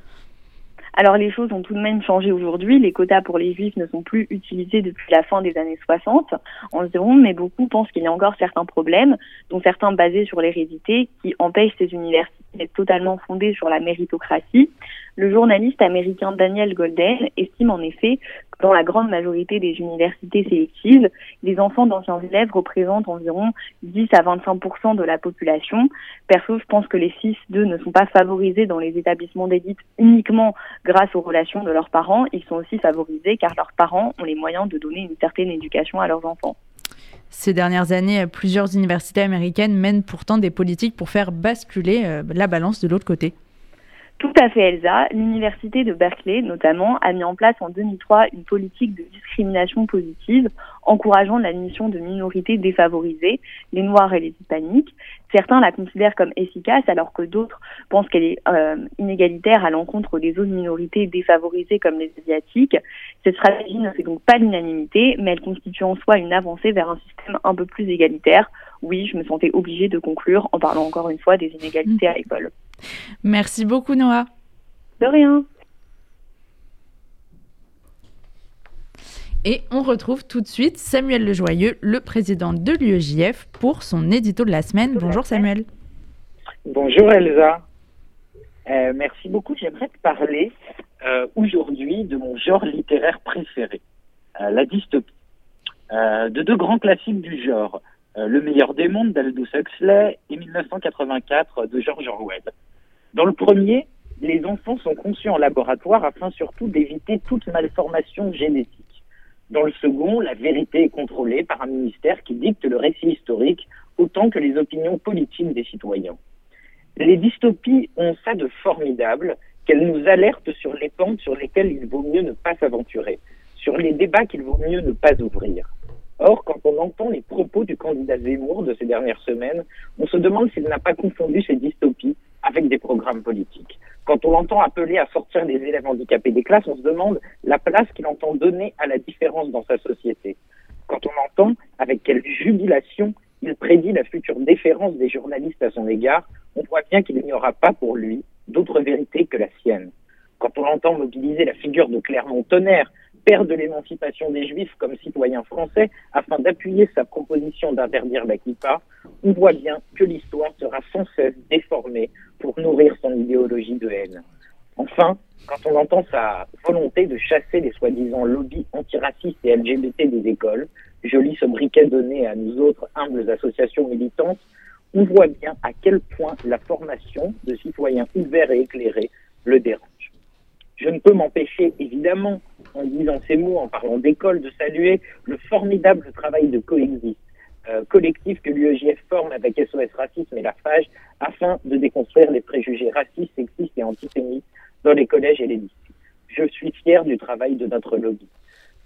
Alors les choses ont tout de même changé aujourd'hui. Les quotas pour les juifs ne sont plus utilisés depuis la fin des années 60 environ, mais beaucoup pensent qu'il y a encore certains problèmes, dont certains basés sur l'hérédité, qui empêchent ces universités d'être totalement fondées sur la méritocratie. Le journaliste américain Daniel Golden estime en effet que dans la grande majorité des universités sélectives, les enfants d'anciens élèves représentent environ 10 à 25% de la population. Perso, je pense que les fils d'eux ne sont pas favorisés dans les établissements d'élite uniquement grâce aux relations de leurs parents. Ils sont aussi favorisés car leurs parents ont les moyens de donner une certaine éducation à leurs enfants. Ces dernières années, plusieurs universités américaines mènent pourtant des politiques pour faire basculer la balance de l'autre côté. Tout à fait, Elsa. L'université de Berkeley, notamment, a mis en place en 2003 une politique de discrimination positive, encourageant l'admission de minorités défavorisées, les Noirs et les Hispaniques. Certains la considèrent comme efficace, alors que d'autres pensent qu'elle est euh, inégalitaire à l'encontre des autres minorités défavorisées comme les Asiatiques. Cette stratégie ne fait donc pas l'unanimité, mais elle constitue en soi une avancée vers un système un peu plus égalitaire. Oui, je me sentais obligée de conclure en parlant encore une fois des inégalités à l'école. Merci beaucoup, Noah. De rien. Et on retrouve tout de suite Samuel Lejoyeux, le président de l'UEJF, pour son édito de la semaine. Bonjour Samuel. Bonjour Elsa. Euh, merci beaucoup. J'aimerais te parler euh, aujourd'hui de mon genre littéraire préféré, euh, la dystopie. de deux grands classiques du genre, Le meilleur des mondes d'Aldous Huxley et 1984 de George Orwell. Dans le premier, les enfants sont conçus en laboratoire afin surtout d'éviter toute malformation génétique. Dans le second, la vérité est contrôlée par un ministère qui dicte le récit historique autant que les opinions politiques des citoyens. Les dystopies ont ça de formidable qu'elles nous alertent sur les pentes sur lesquelles il vaut mieux ne pas s'aventurer, sur les débats qu'il vaut mieux ne pas ouvrir. Or, quand on entend les propos du candidat Zemmour de ces dernières semaines, on se demande s'il n'a pas confondu ces dystopies avec des programmes politiques. Quand on l'entend appeler à sortir les élèves handicapés des classes, on se demande la place qu'il entend donner à la différence dans sa société. Quand on entend avec quelle jubilation il prédit la future déférence des journalistes à son égard, on voit bien qu'il n'y aura pas pour lui d'autre vérité que la sienne. Quand on entend mobiliser la figure de Clermont-Tonnerre père de l'émancipation des juifs comme citoyen français, afin d'appuyer sa proposition d'interdire la on voit bien que l'histoire sera sans cesse déformée pour nourrir son idéologie de haine. Enfin, quand on entend sa volonté de chasser les soi-disant lobbies antiracistes et LGBT des écoles, joli briquet donné à nous autres humbles associations militantes, on voit bien à quel point la formation de citoyens ouverts et éclairés le dérange. Je ne peux m'empêcher, évidemment, en disant ces mots, en parlant d'école, de saluer le formidable travail de coexiste euh, collectif que l'UEJF forme avec SOS Racisme et la FAGE afin de déconstruire les préjugés racistes, sexistes et antisémites dans les collèges et les lycées. Je suis fier du travail de notre lobby.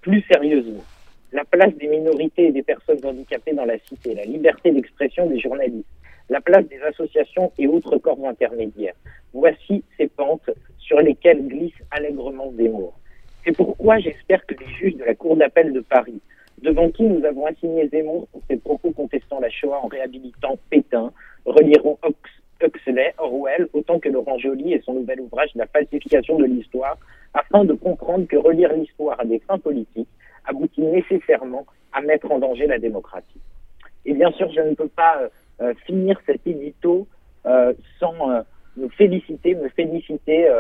Plus sérieusement, la place des minorités et des personnes handicapées dans la cité, la liberté d'expression des journalistes, la place des associations et autres corps intermédiaires. Voici ces pentes sur lesquelles glisse allègrement Zemmour. C'est pourquoi j'espère que les juges de la Cour d'appel de Paris, devant qui nous avons assigné Zemmour pour ses propos contestant la Shoah en réhabilitant Pétain, relieront Huxley, Orwell, autant que Laurent Joly et son nouvel ouvrage La falsification de l'histoire, afin de comprendre que relire l'histoire à des fins politiques aboutit nécessairement à mettre en danger la démocratie. Et bien sûr, je ne peux pas euh, finir cet édito euh, sans euh, me féliciter, me féliciter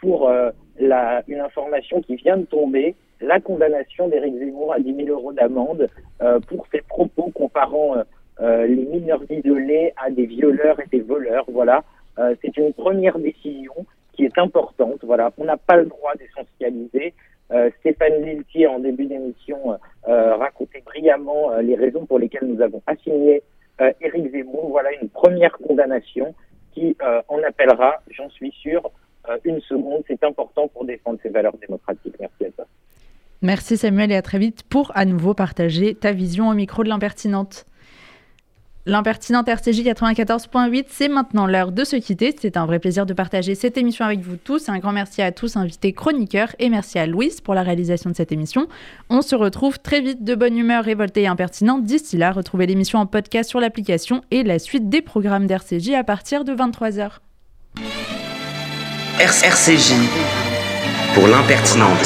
pour la, une information qui vient de tomber, la condamnation d'Éric Zemmour à 10 000 euros d'amende pour ses propos comparant les mineurs isolés à des violeurs et des voleurs. Voilà, c'est une première décision qui est importante. Voilà, on n'a pas le droit d'essentialiser. Euh, Stéphane Liltier, en début d'émission, euh, racontait brillamment les raisons pour lesquelles nous avons assigné euh, Éric Zemmour, voilà une première condamnation qui euh, en appellera, j'en suis sûr, euh, une seconde. C'est important pour défendre ces valeurs démocratiques. Merci à toi. Merci Samuel et à très vite pour à nouveau partager ta vision au micro de l'impertinente. L'impertinente RCJ 94.8, c'est maintenant l'heure de se quitter. C'est un vrai plaisir de partager cette émission avec vous tous. Un grand merci à tous invités chroniqueurs et merci à Louise pour la réalisation de cette émission. On se retrouve très vite de bonne humeur révoltée et impertinente. D'ici là, retrouvez l'émission en podcast sur l'application et la suite des programmes d'RCJ à partir de 23h. RCJ pour l'impertinente,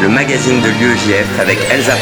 le magazine de l'UEJF avec Elsa.